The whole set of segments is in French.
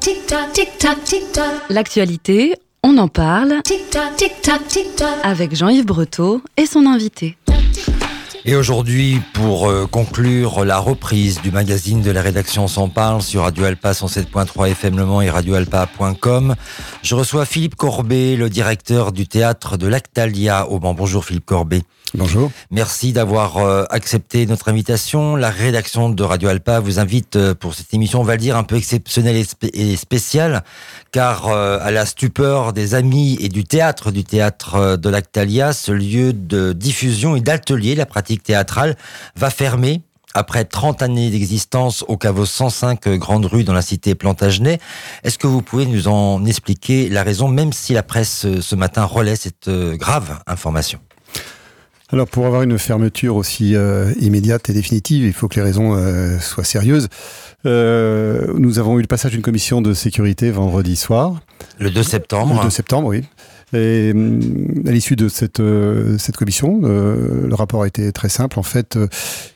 Tic-tac, tic-tac, tic-tac. L'actualité, on en parle Tic-tac, tic-tac, tic-tac. avec Jean-Yves Breteau et son invité. Et aujourd'hui, pour euh, conclure la reprise du magazine de la rédaction s'en parle sur Radio Alpa 107.3 FM Le Mans et radioalpa.com, je reçois Philippe Corbet, le directeur du théâtre de l'Actalia au Mans. Bonjour Philippe Corbet. Bonjour. Merci d'avoir euh, accepté notre invitation. La rédaction de Radio Alpa vous invite euh, pour cette émission, on va le dire, un peu exceptionnelle et, spé- et spéciale, car euh, à la stupeur des amis et du théâtre du théâtre de l'Actalia, ce lieu de diffusion et d'atelier, la pratique théâtrale, va fermer. Après 30 années d'existence au caveau 105 euh, Grande Rue dans la cité Plantagenet, est-ce que vous pouvez nous en expliquer la raison, même si la presse ce matin relaie cette grave information? Alors pour avoir une fermeture aussi euh, immédiate et définitive, il faut que les raisons euh, soient sérieuses. Euh, nous avons eu le passage d'une commission de sécurité vendredi soir, Le 2 septembre. le 2 septembre, oui. Et hum, à l'issue de cette, euh, cette commission, euh, le rapport a été très simple. En fait, euh,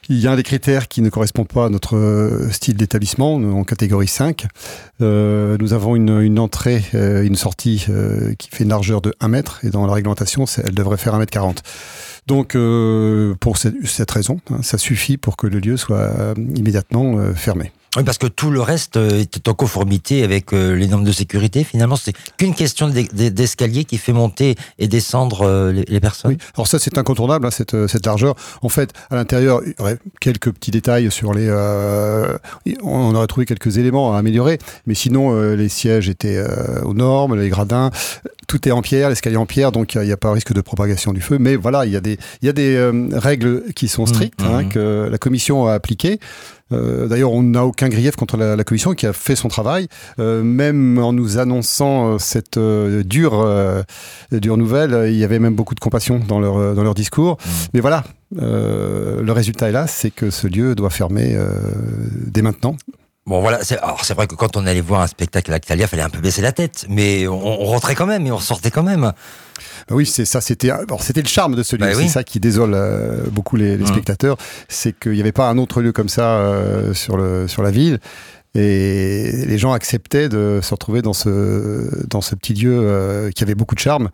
il y a un des critères qui ne correspond pas à notre style d'établissement, en catégorie 5. Euh, nous avons une, une entrée, euh, une sortie qui fait une largeur de 1 mètre, et dans la réglementation, elle devrait faire 1 mètre 40. Donc, pour cette, cette raison, hein, ça suffit pour que le lieu soit immédiatement fermé. Oui, parce que tout le reste euh, est en conformité avec euh, les normes de sécurité. Finalement, c'est qu'une question d'e- d'e- d'escalier qui fait monter et descendre euh, les, personnes. Oui, alors ça c'est incontournable, hein, cette, cette largeur. En fait, à l'intérieur, il y aurait quelques petits détails sur les... euh, on aurait trouvé quelques éléments à améliorer, mais sinon euh, les sièges étaient euh, aux normes, les gradins, tout est en pierre, l'escalier en pierre, donc il n'y a pas risque de propagation du feu. Mais voilà, il y a des, y a des règles qui sont strictes, Mmh, hein, mmh. que la commission a appliquées. Euh, D'ailleurs, on n'a aucun grief contre la, la commission qui a fait son travail, euh, même en nous annonçant euh, cette dure, dure nouvelle. Il y avait même beaucoup de compassion dans leur, dans leur discours. Mais voilà, le résultat est là, c'est que ce lieu doit fermer dès maintenant. Bon, voilà. c'est- Alors, c'est vrai que quand on allait voir un spectacle à l'Actalia, fallait un peu baisser la tête, mais on, on rentrait quand même et on sortait quand même. Bah oui, c'est ça. C'était, alors, c'était le charme de ce lieu. Bah c'est oui. ça qui désole euh, beaucoup les, les Mm. spectateurs, c'est qu'il n'y avait pas un autre lieu comme ça euh, sur le sur la ville. Et les gens acceptaient de se retrouver dans ce, dans ce petit lieu euh, qui avait beaucoup de charme.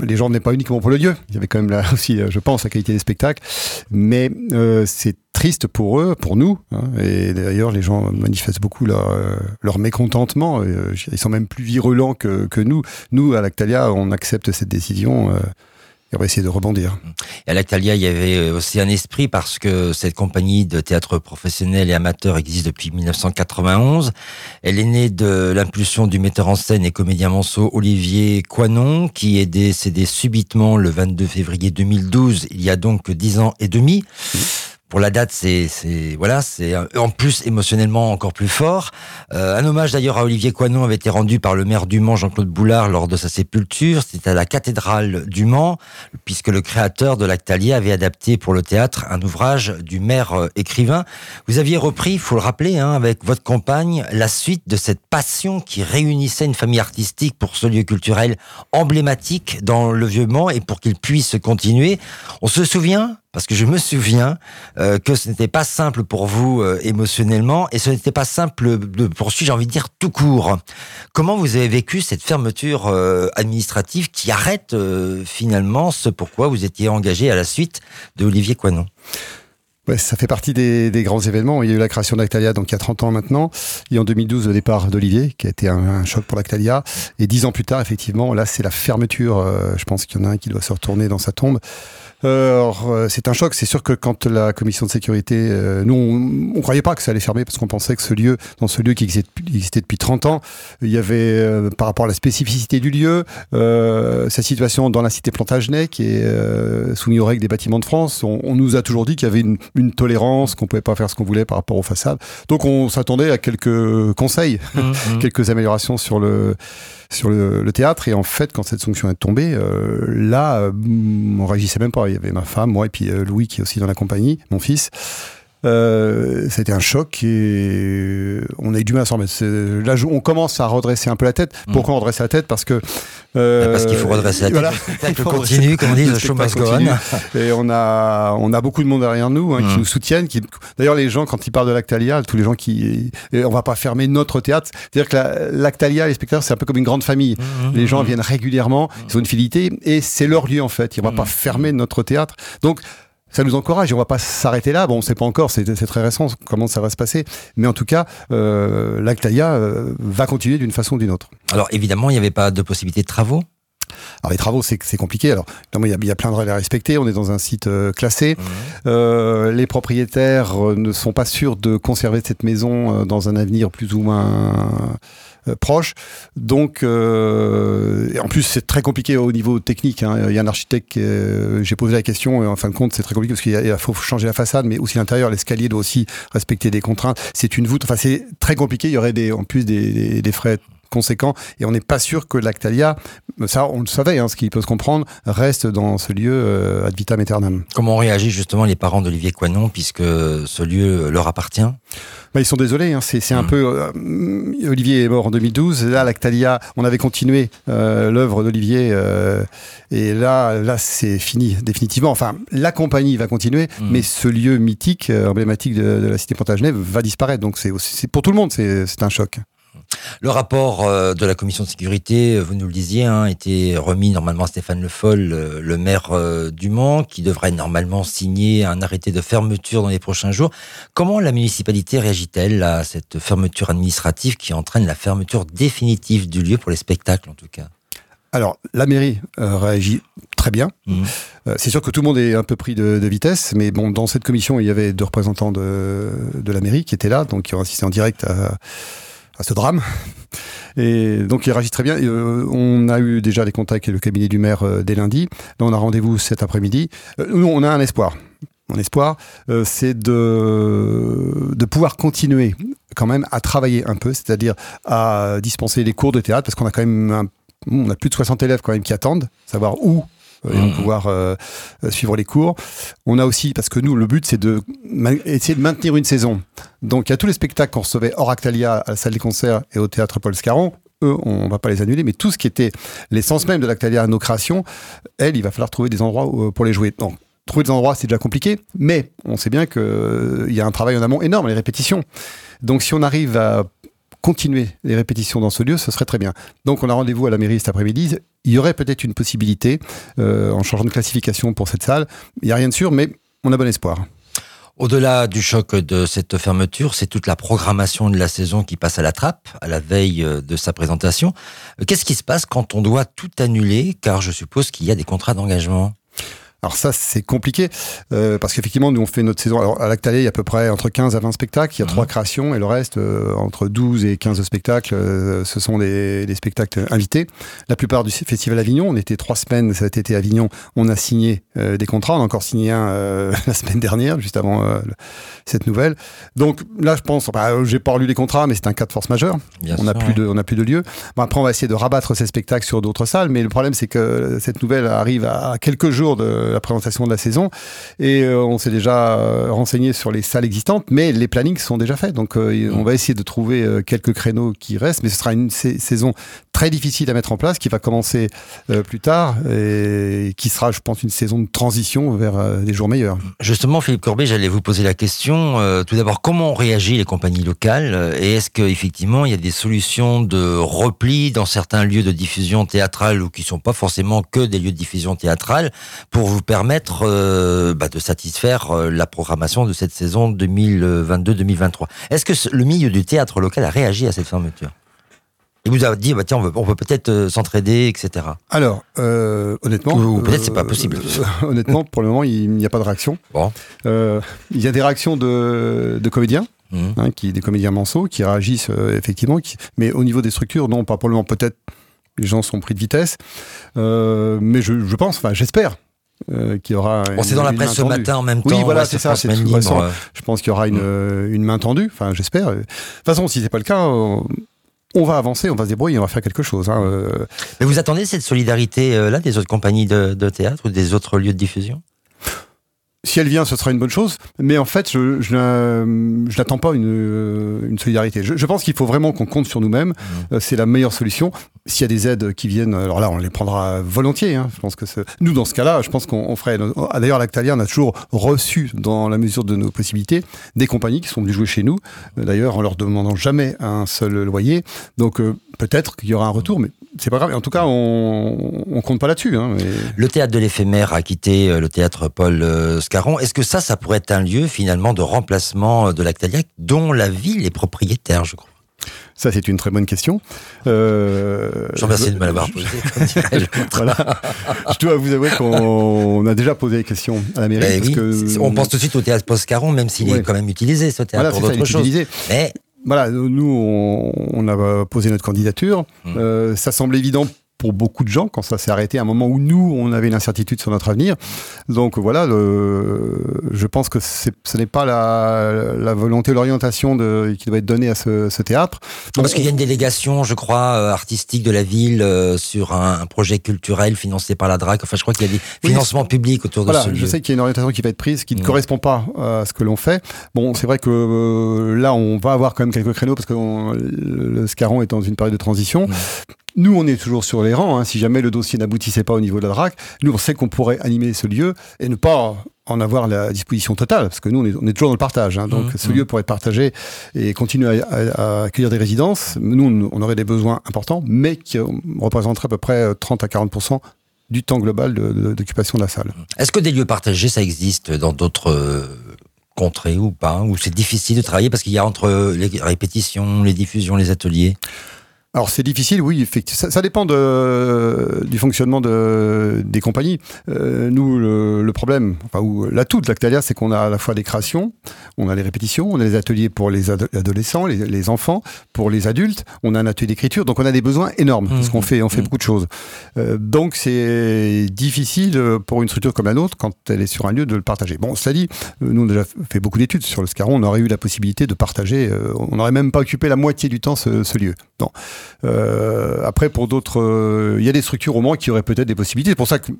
Les gens venaient pas uniquement pour le lieu. Il y avait quand même là aussi, euh, je pense, la qualité des spectacles. Mais euh, c'est triste pour eux, pour nous. hein. et d'ailleurs, les gens manifestent beaucoup leur, euh, mécontentement. Euh, Ils sont même plus virulents que, que nous. Nous, à l'Actalia, on accepte cette décision. Et on va essayer de rebondir. Et à l'Actalia, il y avait aussi un esprit parce que cette compagnie de théâtre professionnel et amateur existe depuis 1991. Elle est née de l'impulsion du metteur en scène et comédien manceau Olivier Coinon, qui est décédé subitement le 22 février 2012, il y a donc dix ans et demi. Pour la date, c'est voilà, c'est en plus émotionnellement encore plus fort. Euh, un hommage d'ailleurs à Olivier Coinon avait été rendu par le maire du Mans, Jean-Claude Boulard, lors de sa sépulture. C'était à la cathédrale du Mans, puisque le créateur de l'Actalia avait adapté pour le théâtre un ouvrage du maire euh, écrivain. Vous aviez repris, il faut le rappeler, hein, avec votre compagne, la suite de cette passion qui réunissait une famille artistique pour ce lieu culturel emblématique dans le Vieux Mans et pour qu'il puisse continuer. On se souvient parce que je me souviens euh, que ce n'était pas simple pour vous euh, émotionnellement et ce n'était pas simple de poursuivre, j'ai envie de dire, tout court. Comment vous avez vécu cette fermeture euh, administrative qui arrête finalement ce pourquoi vous étiez engagé à la suite de Olivier Coinon Ouais, ça fait partie des, grands événements. Il y a eu la création d'Actalia donc il y a 30 ans maintenant. Et en 2012, le départ d'Olivier, qui a été un, choc pour l'Actalia. Et dix ans plus tard, effectivement, là, c'est la fermeture. Je pense qu'il y en a un qui doit se retourner dans sa tombe. Euh, alors, c'est un choc. C'est sûr que quand la commission de sécurité, euh, nous, on, on croyait pas que ça allait fermer parce qu'on pensait que ce lieu, dans ce lieu qui existait, depuis- existait depuis 30 ans, il y avait, euh, par rapport à la spécificité du lieu, euh, sa situation dans la cité Plantagenet, qui est euh, soumise aux règles des bâtiments de France, on, on nous a toujours dit qu'il y avait une, une tolérance, qu'on pouvait pas faire ce qu'on voulait par rapport aux façades. Donc, on s'attendait à quelques conseils, quelques améliorations sur le sur le, le théâtre et en fait quand cette sanction est tombée euh, là on réagissait même pas il y avait ma femme moi et puis euh, Louis qui est aussi dans la compagnie mon fils Euh, c'était un choc et on a eu du mal à s'en remettre. Là, on commence à redresser un peu la tête. Mm. Pourquoi on redresse la tête? Parce que euh, Parce qu'il faut redresser la tête. voilà. Le spectacle continue, comme on dit, Le the show must go on. Et on a, on a beaucoup de monde derrière nous hein, qui Mm. nous soutiennent. Qui... D'ailleurs, les gens, quand ils parlent de l'Actalia, tous les gens qui. et on va pas fermer notre théâtre. C'est-à-dire que la- l'Actalia, les spectateurs, c'est un peu comme une grande famille. Mhm. Les gens viennent régulièrement, ils ont une fidélité et c'est leur lieu en fait. On va pas fermer notre théâtre. Donc, ça nous encourage et on va pas s'arrêter là. Bon, on sait pas encore, c'est très récent comment ça va se passer. Mais en tout cas, euh, l'Actalia euh, va continuer d'une façon ou d'une autre. Alors évidemment, il n'y avait pas de possibilité de travaux. Alors les travaux, c'est compliqué. Alors évidemment, il y, a, il y a plein de règles à respecter. On est dans un site euh, classé. Euh, les propriétaires euh, ne sont pas sûrs de conserver cette maison euh, dans un avenir plus ou moins euh, proche. Donc, euh, en plus, c'est très compliqué au niveau technique. hein. Il y a un architecte, euh, j'ai posé la question, et en fin de compte, c'est très compliqué parce qu'il faut changer la façade, mais aussi l'intérieur. L'escalier doit aussi respecter des contraintes. C'est une voûte. Enfin, c'est très compliqué. Il y aurait des, en plus des, des- des frais conséquents et on n'est pas sûr que l'Actalia, ça on le savait, hein, ce qui peut se comprendre, reste dans ce lieu euh, ad vitam aeternam. Comment ont réagi justement les parents d'Olivier Coinon, puisque ce lieu leur appartient? Bah, ils sont désolés, hein, c'est un Mm. peu. euh, Olivier est mort en 2012. Là, l'Actalia, on avait continué euh, l'œuvre d'Olivier, euh, et là, là, c'est fini définitivement. Enfin, la compagnie va continuer, Mm. mais ce lieu mythique, euh, emblématique de, de la cité Plantagenet, va disparaître. Donc, c'est pour tout le monde, c'est un choc. Le rapport euh, de la commission de sécurité, euh, vous nous le disiez, hein, était remis normalement à Stéphane Le Foll, euh, le maire du Mans, qui devrait normalement signer un arrêté de fermeture dans les prochains jours. Comment la municipalité réagit-elle à cette fermeture administrative qui entraîne la fermeture définitive du lieu pour les spectacles en tout cas? Alors, la mairie euh, réagit très bien. Euh, c'est sûr que tout le monde est un peu pris de, de vitesse, mais bon, dans cette commission, il y avait deux représentants de, de la mairie qui étaient là, donc qui ont assisté en direct à, à ce drame. Et donc, ils réagissent très bien. Euh, on a eu déjà des contacts avec le cabinet du maire euh, dès lundi. Là, on a rendez-vous cet après-midi. Euh, nous, on a un espoir. Mon espoir, c'est de, de pouvoir continuer quand même à travailler un peu, c'est-à-dire à dispenser les cours de théâtre, parce qu'on a quand même on a plus de 60 élèves quand même qui attendent, savoir où euh, vont Mhm. pouvoir euh, euh, suivre les cours. On a aussi, parce que nous, le but, c'est de essayer de maintenir une saison. Donc, il y a tous les spectacles qu'on recevait hors Actalia à la salle des concerts et au théâtre Paul Scarron. Eux, on va pas les annuler, mais tout ce qui était l'essence même de l'Actalia, nos créations, elles, il va falloir trouver des endroits où- pour les jouer. Donc, trouver des endroits, c'est déjà compliqué, mais on sait bien qu'il y a un travail en amont énorme, les répétitions. Donc, si on arrive à continuer les répétitions dans ce lieu, ce serait très bien. Donc on a rendez-vous à la mairie cet après-midi. Il y aurait peut-être une possibilité euh, en changeant de classification pour cette salle. Il n'y a rien de sûr, mais on a bon espoir. Au-delà du choc de cette fermeture, c'est toute la programmation de la saison qui passe à la trappe, à la veille euh, de sa présentation. Euh, Qu'est-ce qui se passe quand on doit tout annuler? Car je suppose qu'il y a des contrats d'engagement. Alors ça, c'est compliqué, euh, parce qu'effectivement, nous, on fait notre saison. Alors, à l'Actalé, il y a à peu près entre 15 à 20 spectacles. Il y a Mhm. trois créations, et le reste, euh, entre 12 et 15 spectacles, euh, ce sont des, des spectacles invités. La plupart du Festival Avignon, on était trois semaines cet été à Avignon, on a signé euh, des contrats. On a encore signé un euh, la semaine dernière, juste avant euh, cette nouvelle. Donc là, je pense, enfin, j'ai pas relu les contrats, mais c'est un cas de force majeure. Bien on n'a plus de, on n'a plus de lieu. Bon, après, on va essayer de rabattre ces spectacles sur d'autres salles, mais le problème, c'est que cette nouvelle arrive à quelques jours de la présentation de la saison, et euh, on s'est déjà euh, renseigné sur les salles existantes, mais les plannings sont déjà faits. Donc, euh, on va essayer de trouver euh, quelques créneaux qui restent, mais ce sera une sa- saison très difficile à mettre en place, qui va commencer euh, plus tard, et qui sera, je pense, une saison de transition vers euh, des jours meilleurs. Justement, Philippe Corbet, j'allais vous poser la question. euh, tout d'abord, comment ont réagi les compagnies locales euh, Et est-ce qu'effectivement, il y a des solutions de repli dans certains lieux de diffusion théâtrale ou qui sont pas forcément que des lieux de diffusion théâtrale pour vous permettre euh, bah, de satisfaire euh, la programmation de cette saison 2022-2023 Est-ce que le milieu du théâtre local a réagi à cette fermeture? Il vous a dit, bah, tiens, on, veut- on peut peut-être euh, s'entraider, etc. Alors, euh, honnêtement, Ou peut-être c'est pas possible. euh, honnêtement, pour le moment, il n'y a pas de réaction. Bon. Euh, il y a des réactions de, de comédiens, Mhm. hein, qui, des comédiens manceaux, qui réagissent euh, effectivement, qui- mais au niveau des structures, non, pas pour le moment. Peut-être les gens sont pris de vitesse, Euh, mais je, je pense, enfin, j'espère. Euh, aura. C'est une- dans la presse ce matin en même Oui, temps. voilà, ouais, c'est ça, c'est Libre, euh, Je pense qu'il y aura une, Mm. une main tendue. Enfin, j'espère. De toute façon, si c'est pas le cas, on, on va avancer, on va se débrouiller, on va faire quelque chose. hein, euh. Mais vous attendez cette solidarité euh, là des autres compagnies de, de théâtre ou des autres lieux de diffusion? Si elle vient, ce sera une bonne chose. Mais en fait, je, je, n'a- je n'attends pas une, euh, une solidarité. Je, je pense qu'il faut vraiment qu'on compte sur nous-mêmes. Mmh. Euh, c'est la meilleure solution. S'il y a des aides qui viennent, alors là, on les prendra volontiers. hein. Je pense que nous, dans ce cas-là, je pense qu'on on ferait. ah, D'ailleurs, Lactalia, on a toujours reçu, dans la mesure de nos possibilités, des compagnies qui sont venues jouer chez nous. Euh, D'ailleurs, en leur demandant jamais un seul loyer. Donc, euh, peut-être qu'il y aura un retour, mais c'est pas grave. En tout cas, on, on compte pas là-dessus. hein. Mais- Le théâtre de l'éphémère a quitté euh, le théâtre Paul euh, Scarron. Est-ce que ça, ça pourrait être un lieu finalement de remplacement euh, de l'Actalia dont la ville est propriétaire, je crois? Ça, c'est une très bonne question. Euh, Je remercie de me l'avoir posée. Voilà. je dois vous avouer qu'on on a déjà posé des questions à la mairie. Parce oui, que, c'est- on pense tout de suite au théâtre Paul Scarron, même s'il Ouais. est quand même utilisé, ce théâtre, voilà, pour d'autres choses. utilisé. Mais Voilà, nous, on, on a posé notre candidature. Mm. Euh, ça semble évident pour beaucoup de gens quand ça s'est arrêté à un moment où nous, on avait l'incertitude sur notre avenir. Donc voilà, le, je pense que ce n'est pas la, la volonté, l'orientation qui doit être donnée à ce, ce théâtre. Donc, parce qu'il y a une délégation, je crois, euh, artistique de la ville euh, sur un, un projet culturel financé par la DRAC. Enfin, je crois qu'il y a des Oui, financements publics autour de Voilà, ce je lieu. sais qu'il y a une orientation qui va être prise qui ne Mm. correspond pas à ce que l'on fait. Bon, c'est vrai que euh, là, on va avoir quand même quelques créneaux parce que on- le le Scarron est dans une période de transition. Mm. Nous, on est toujours sur les rangs. hein. Si jamais le dossier n'aboutissait pas au niveau de la DRAC, nous, on sait qu'on pourrait animer ce lieu et ne pas en avoir la disposition totale, parce que nous, on est, on est toujours dans le partage. hein. Donc, Mm. ce lieu pourrait être partagé et continuer à, à- à accueillir des résidences. Nous, on- on aurait des besoins importants, mais qui euh, représenteraient à peu près euh, 30 à 40% du temps global de- de- d'occupation de la salle. Est-ce que des lieux partagés, ça existe dans d'autres euh, contrées ou pas? Ou c'est difficile de travailler parce qu'il y a entre les répétitions, les diffusions, les ateliers? Alors c'est difficile, oui, effectivement. Ça, ça dépend de, du fonctionnement de, des compagnies. Euh, nous, le, le problème, enfin, ou l'atout de Lactalia, c'est qu'on a à la fois des créations, on a les répétitions, on a les ateliers pour les ado- adolescents, les, les enfants, pour les adultes, on a un atelier d'écriture, donc on a des besoins énormes, parce qu'on fait, on fait Mhm. beaucoup de choses. Euh, donc c'est difficile euh, pour une structure comme la nôtre, quand elle est sur un lieu, de le partager. Bon, cela dit, nous on a déjà fait beaucoup d'études sur le Scarron, on aurait eu la possibilité de partager, euh, on n'aurait même pas occupé la moitié du temps ce, ce lieu. Non. Euh, après, pour d'autres, euh, il y a des structures au moins qui auraient peut-être des possibilités. C'est pour ça que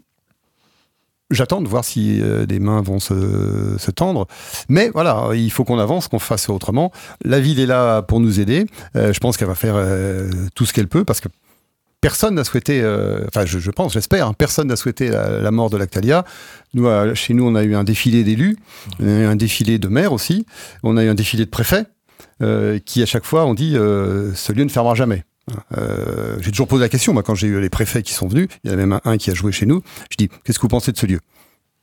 j'attends de voir si euh, des mains vont se, tendre. Mais voilà, il faut qu'on avance, qu'on fasse autrement. La ville est là pour nous aider. Euh, je pense qu'elle va faire tout ce qu'elle peut parce que personne n'a souhaité, enfin je, pense, j'espère, hein, personne n'a souhaité la, mort de Lactalia. Chez nous, on a eu un défilé d'élus, un défilé de maires aussi, on a eu un défilé de préfets qui à chaque fois ont dit ce lieu ne fermera jamais. Euh, j'ai toujours posé la question, moi, quand j'ai eu les préfets qui sont venus, il y en a même un, un qui a joué chez nous, je dis, qu'est-ce que vous pensez de ce lieu?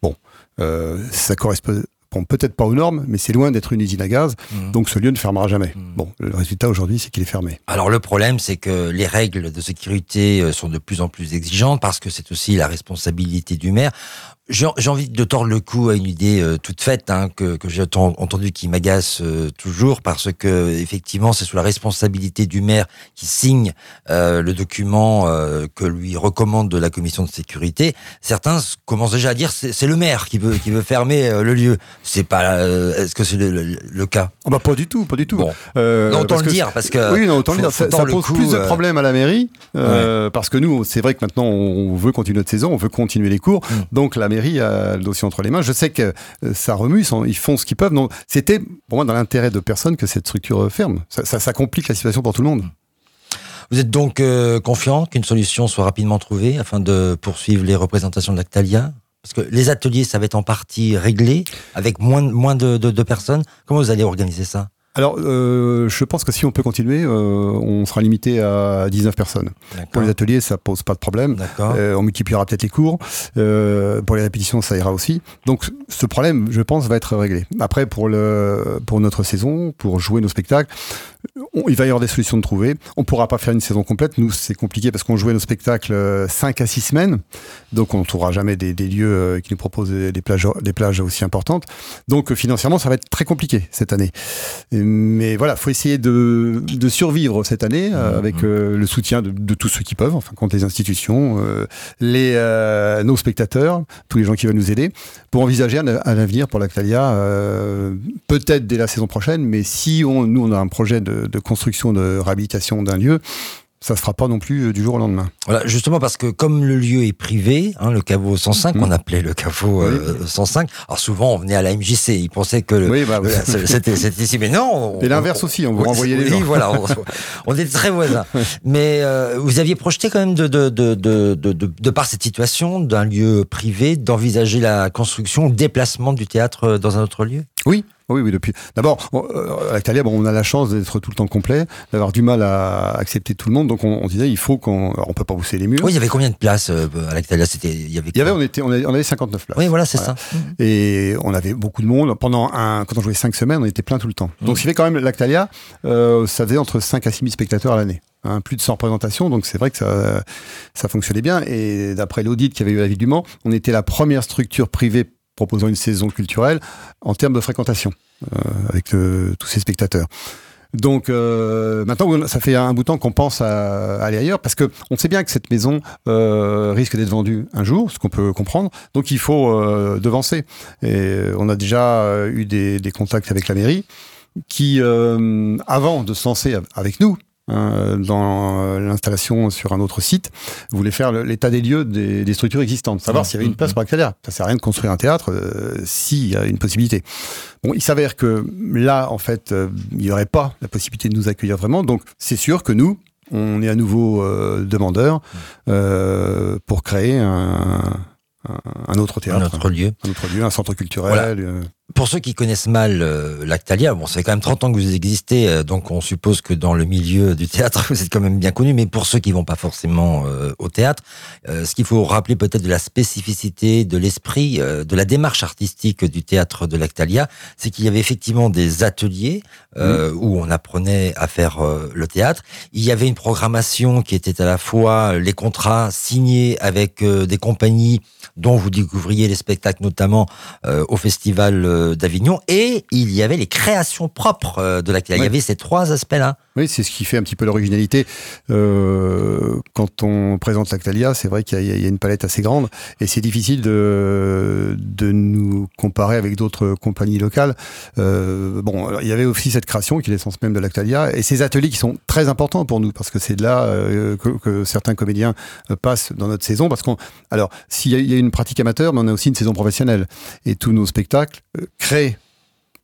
Bon, euh, ça correspond peut-être pas aux normes, mais c'est loin d'être une usine à gaz, Mhm. donc ce lieu ne fermera jamais. Mhm. Bon, le résultat aujourd'hui, c'est qu'il est fermé. Alors le problème, c'est que les règles de sécurité euh, sont de plus en plus exigeantes parce que c'est aussi la responsabilité du maire. J'ai envie de tordre le cou à une idée euh, toute faite hein, que, que j'ai enten- entendue qui m'agace euh, toujours parce que effectivement c'est sous la responsabilité du maire qui signe euh, le document euh, que lui recommande de la commission de sécurité. Certains commencent déjà à dire c'est c'est le maire qui veut qui veut fermer euh, le lieu. C'est pas euh, est-ce que c'est le, le- le cas? Ah bah pas du tout, pas du tout. Bon, Euh, non, autant parce le que- dire parce que Oui, non, autant le dire. Ça, ça pose plus de problèmes à la mairie, euh, parce que nous, c'est vrai que maintenant, on veut continuer notre saison, on veut continuer les cours. Mm. Donc la mairie a le dossier entre les mains. Je sais que euh, ça remue, ils font ce qu'ils peuvent. C'était pour moi dans l'intérêt de personne que cette structure ferme. Ça, complique la situation pour tout le monde. Vous êtes donc euh, confiant qu'une solution soit rapidement trouvée afin de poursuivre les représentations de Parce que les ateliers, ça va être en partie réglé avec moins, moins de personnes. Comment vous allez organiser ça? Alors, euh, je pense que si on peut continuer, euh, on sera limité à 19 personnes. Pour les ateliers, ça pose pas de problème. Euh, on multipliera peut-être les cours. Euh, pour les répétitions, ça ira aussi. Donc, ce problème, je pense, va être réglé. Après, pour, le, pour notre saison, pour jouer nos spectacles, on- il va y avoir des solutions de trouver. On pourra pas faire une saison complète. Nous, c'est compliqué parce qu'on jouait nos spectacles 5 à 6 semaines. Donc, on ne trouvera jamais des, des lieux euh, qui nous proposent des plages, des plages aussi importantes. Donc, euh, financièrement, ça va être très compliqué cette année. Mais voilà, faut essayer de, de survivre cette année euh, Mhm. avec euh, le soutien de, de tous ceux qui peuvent, enfin, contre les institutions, euh, les, euh, nos spectateurs, tous les gens qui veulent nous aider, pour envisager un, un avenir pour l'Actalia, euh, peut-être dès la saison prochaine, mais si on, nous, on a un projet de, de construction, de réhabilitation d'un lieu, ça se fera pas non plus euh, du jour au lendemain. Voilà, justement parce que comme le lieu est privé, hein, le caveau 105, Mhm. on appelait le caveau euh, 105. Alors souvent, on venait à la MJC, ils pensaient que le- Oui, bah, c'était ici, mais non. on- Et l'inverse aussi, on vous Oui, renvoyait les oui, gens. voilà, on, on était très voisins. Mais euh, vous aviez projeté quand même de, de, de, de, de, de- de par cette situation d'un lieu privé, d'envisager la construction, le déplacement du théâtre euh, dans un autre lieu? Oui, oui, oui. Depuis. D'abord, euh, à l'Actalia, bon, on a la chance d'être tout le temps complet, d'avoir du mal à accepter tout le monde. Donc, on, on disait, il faut qu'on, alors, on peut pas pousser les murs. Oui, il y avait combien de places euh, à l'Actalia C'était il y avait. Il y avait, on était, on avait, on avait 59 places. Oui, voilà, c'est Voilà. ça. Et on avait beaucoup de monde. Pendant un, quand on jouait 5 semaines, on était plein tout le temps. Donc, Mhm. ce qui fait quand même l'Actalia, euh, ça faisait entre 5 à 6 000 spectateurs à l'année. Hein, plus de 100 représentations, donc c'est vrai que ça, ça fonctionnait bien. Et d'après l'audit qu'il y avait eu à la ville du Mans, on était la première structure privée proposant une saison culturelle en termes de fréquentation euh, avec euh, tous ces spectateurs. Donc euh, maintenant, ça fait un bout de temps qu'on pense à, aller ailleurs parce que on sait bien que cette maison risque d'être vendue un jour, ce qu'on peut comprendre. Donc il faut devancer. Et on a déjà eu des, des contacts avec la mairie qui, avant de se lancer avec nous, hein, dans euh, l'installation sur un autre site, voulait faire l'état des lieux des, des structures existantes, savoir s'il y avait une place pour Actalia. Ça sert à rien de construire un théâtre euh, s'il y a une possibilité. Bon, il s'avère que là, en fait, euh, il n'y aurait pas la possibilité de nous accueillir vraiment. Donc, c'est sûr que nous, on est à nouveau euh, demandeurs euh, pour créer un, un- un autre Un théâtre, autre lieu. un autre lieu, un centre culturel. Voilà. Pour ceux qui connaissent mal euh, l'Actalia, bon, ça fait quand même 30 ans que vous existez, euh, donc on suppose que dans le milieu du théâtre, vous êtes quand même bien connu, mais pour ceux qui vont pas forcément euh, au théâtre, ce qu'il faut rappeler peut-être de la spécificité, de l'esprit, de la démarche artistique du théâtre de l'Actalia, c'est qu'il y avait effectivement des ateliers euh, où on apprenait à faire le théâtre. Il y avait une programmation qui était à la fois les contrats signés avec des compagnies dont vous découvriez les spectacles notamment au festival d'Avignon et il y avait les créations propres euh, de l'Actalia. Il y avait ces trois aspects-là. Oui, c'est ce qui fait un petit peu l'originalité. Euh, quand on présente l'Actalia, c'est vrai qu'il y, a- une palette assez grande et c'est difficile de, de nous comparer avec d'autres compagnies locales. Euh, bon, il y avait aussi cette création qui est l'essence même de l'Actalia et ces ateliers qui sont très importants pour nous parce que c'est de là euh, que, certains comédiens passent dans notre saison. Parce qu'on, alors, s'il y, y a une pratique amateur, mais on a aussi une saison professionnelle et tous nos spectacles créés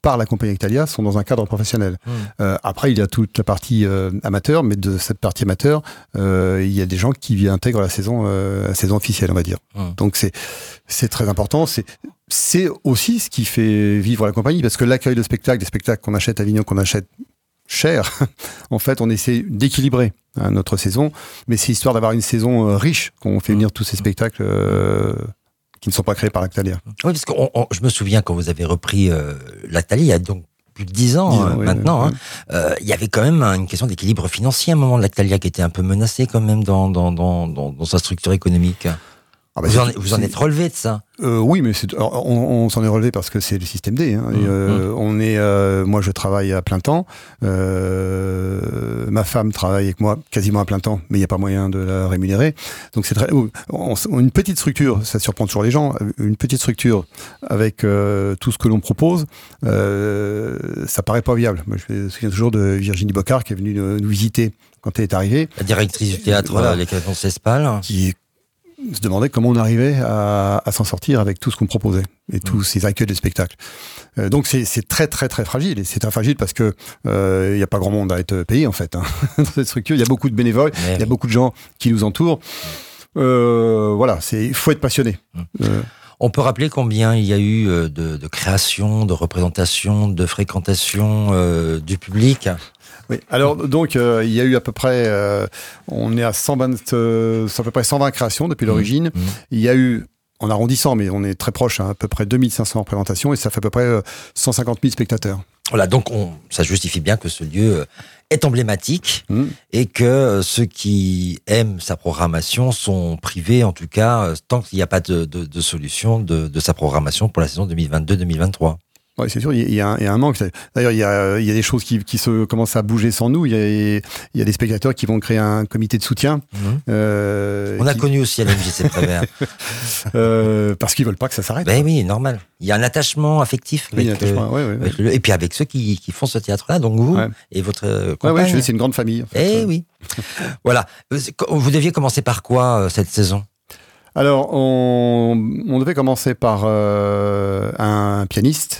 par la compagnie Actalia sont dans un cadre professionnel. Euh, après, il y a toute la partie euh, amateur, mais de cette partie amateur, euh, il y a des gens qui y intègrent la saison, euh, la saison officielle, on va dire. Mm. Donc c'est c'est très important. C'est c'est aussi ce qui fait vivre la compagnie, parce que l'accueil de spectacles, des spectacles qu'on achète à Avignon, qu'on achète cher, en fait, on essaie d'équilibrer hein, notre saison, mais c'est histoire d'avoir une saison euh, riche qu'on fait venir tous ces spectacles. Qui ne sont pas créés par l'Actalia. Oui, parce que je me souviens quand vous avez repris euh, l'Actalia, il y a donc plus de 10 ans, Dix ans, euh, oui, maintenant, oui. hein, euh, il y avait quand même une question d'équilibre financier à un moment de l'Actalia qui était un peu menacée quand même dans, dans, dans, dans sa structure économique. Ah bah, vous, en, vous en c'est- êtes relevé de ça Euh, oui, mais alors, on, on s'en est relevé parce que c'est le système D. Hein, et, Mmh, euh, On est, euh, moi, je travaille à plein temps. Euh, ma femme travaille avec moi quasiment à plein temps, mais il n'y a pas moyen de la rémunérer. Donc c'est très. on- on- une petite structure, ça surprend toujours les gens. Une petite structure avec euh, tout ce que l'on propose, euh, ça paraît pas viable. Moi, je me souviens toujours de Virginie Bocard qui est venue nous, visiter quand elle est arrivée, La directrice du théâtre, Voilà. euh, les Cespal. qui se demandait comment on arrivait à, à s'en sortir avec tout ce qu'on proposait et tous ces accueils de spectacles. Euh, donc c'est très très très fragile et c'est très fragile parce que euh, il n'y a pas grand monde à être payé en fait hein, dans cette structure. Il y a beaucoup de bénévoles, Mais il y a beaucoup de gens qui nous entourent. Euh, voilà, c'est il faut être passionné. Euh, On peut rappeler combien il y a eu de, de créations, de représentations, de fréquentations euh, du public? Oui. Alors donc euh, il y a eu à peu près, euh, on est à 120, euh, à peu près 120 créations depuis l'origine. Mmh. Il y a eu en arrondissant, mais on est très proche, hein, à peu près 2500 représentations et ça fait à peu près euh, 150 000 spectateurs. Voilà, donc on, ça justifie bien que ce lieu est emblématique Mmh. et que ceux qui aiment sa programmation sont privés, en tout cas, tant qu'il n'y a pas de, de- de solution de, de sa programmation pour la saison 2022-2023. Ouais, c'est sûr, il y, a un, il y a un manque. D'ailleurs, il y a, il y a des choses qui, qui se commencent à bouger sans nous. Il y, a, il y a des spectateurs qui vont créer un comité de soutien. Mhm. Euh, On a connu aussi à l'MJC Prévert. euh, parce qu'ils veulent pas que ça s'arrête. ben oui, normal. Il y a un attachement affectif Oui, un attachement, euh, ouais, ouais, ouais. avec le- et puis avec ceux qui, qui font ce théâtre-là, donc vous et votre compagne. c'est une grande famille. en fait. Eh oui. voilà. Euh, Vous deviez commencer par quoi cette saison? Alors, on, on devait commencer par euh, un pianiste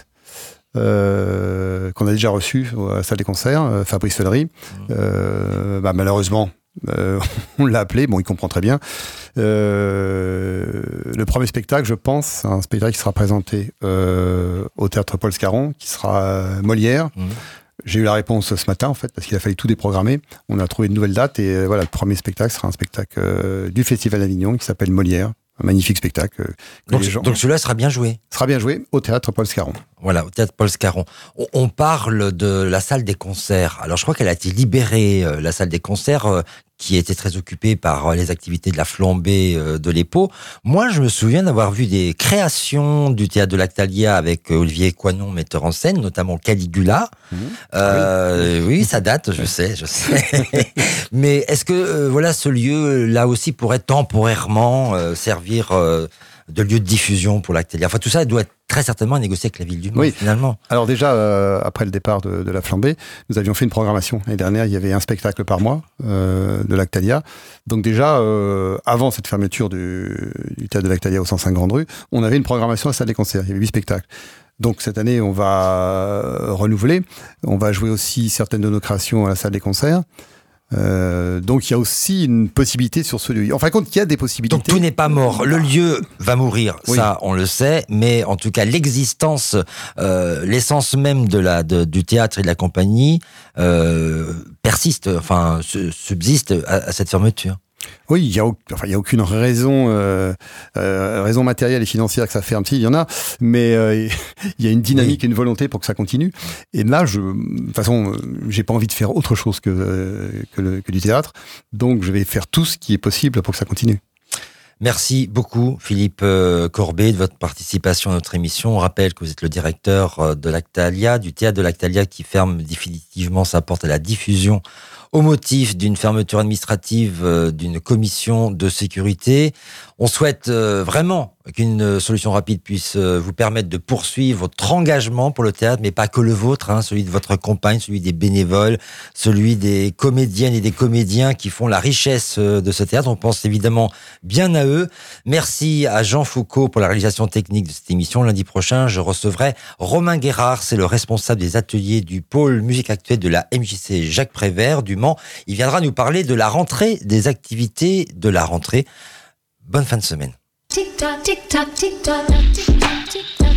euh, qu'on a déjà reçu à la salle des concerts, euh, Fabrice Fellery. Euh, bah, malheureusement, euh, on l'a appelé, bon, il comprend très bien. Euh, le premier spectacle, je pense, c'est un spectacle qui sera présenté euh, au théâtre Paul Scarron, qui sera Molière. Mhm. J'ai eu la réponse ce matin, en fait, parce qu'il a fallu tout déprogrammer. On a trouvé une nouvelle date et voilà, le premier spectacle sera un spectacle du Festival d'Avignon qui s'appelle Molière. Un magnifique spectacle. euh, Donc, les gens- donc celui-là sera bien joué. sera bien joué au théâtre Paul Scarron. Voilà, au théâtre Paul Scarron. On, on parle de la salle des concerts. Alors, je crois qu'elle a été libérée, euh, la salle des concerts, euh, qui était très occupée par euh, les activités de la flambée euh, de l'EPO. Moi, je me souviens d'avoir vu des créations du théâtre de l'Actalia avec euh, Olivier Coinon, metteur en scène, notamment Caligula. Euh, oui. ça date, je sais, je sais. Mais est-ce que euh, voilà, ce lieu là aussi pourrait temporairement euh, servir de lieu de diffusion pour l'Actalia Enfin, tout ça doit être très certainement négocié avec la ville du Mans, Oui. finalement. Alors déjà, euh, après le départ de, de la flambée, nous avions fait une programmation. L'année dernière, il y avait un spectacle par mois euh, de l'Actalia. Donc déjà, euh, avant cette fermeture du, du théâtre de l'Actalia au 105 Grande Rue, on avait une programmation à la salle des concerts. Il y avait huit spectacles. Donc cette année, on va renouveler. On va jouer aussi certaines de nos créations à la salle des concerts. Euh, donc il y a aussi une possibilité sur ce lieu. En fin de compte, il y a des possibilités. Donc tout n'est pas mort. Le lieu va mourir, Oui. ça on le sait, mais en tout cas l'existence, euh, l'essence même de la de- du théâtre et de la compagnie euh, persiste, enfin su- subsiste à, à cette fermeture. Oui, il n'y a, enfin, a aucune raison, euh, euh, raison matérielle et financière que ça ferme. Si, il y en a, mais euh, il y a une dynamique et une volonté pour que ça continue. Et là, je, de toute façon, j'ai pas envie de faire autre chose que, que, le- que du théâtre. Donc, je vais faire tout ce qui est possible pour que ça continue. Merci beaucoup Philippe Corbet de votre participation à notre émission. On rappelle que vous êtes le directeur de l'Actalia, du théâtre de l'Actalia qui ferme définitivement sa porte à la diffusion au motif d'une fermeture administrative euh, d'une commission de sécurité. On souhaite euh, vraiment qu'une euh, solution rapide puisse euh, vous permettre de poursuivre votre engagement pour le théâtre, mais pas que le vôtre, hein, celui de votre compagne, celui des bénévoles, celui des comédiennes et des comédiens qui font la richesse euh, de ce théâtre. On pense évidemment bien à eux. Merci à Jean Foucault pour la réalisation technique de cette émission. Lundi prochain, je recevrai Romain Guérard, c'est le responsable des ateliers du pôle musique actuelle de la MJC Jacques Prévert du Mans. Il viendra nous parler de la rentrée, des activités de la rentrée. Bonne fin de semaine. Tick tock, tick tock, tick tock, tick tock, tick tock.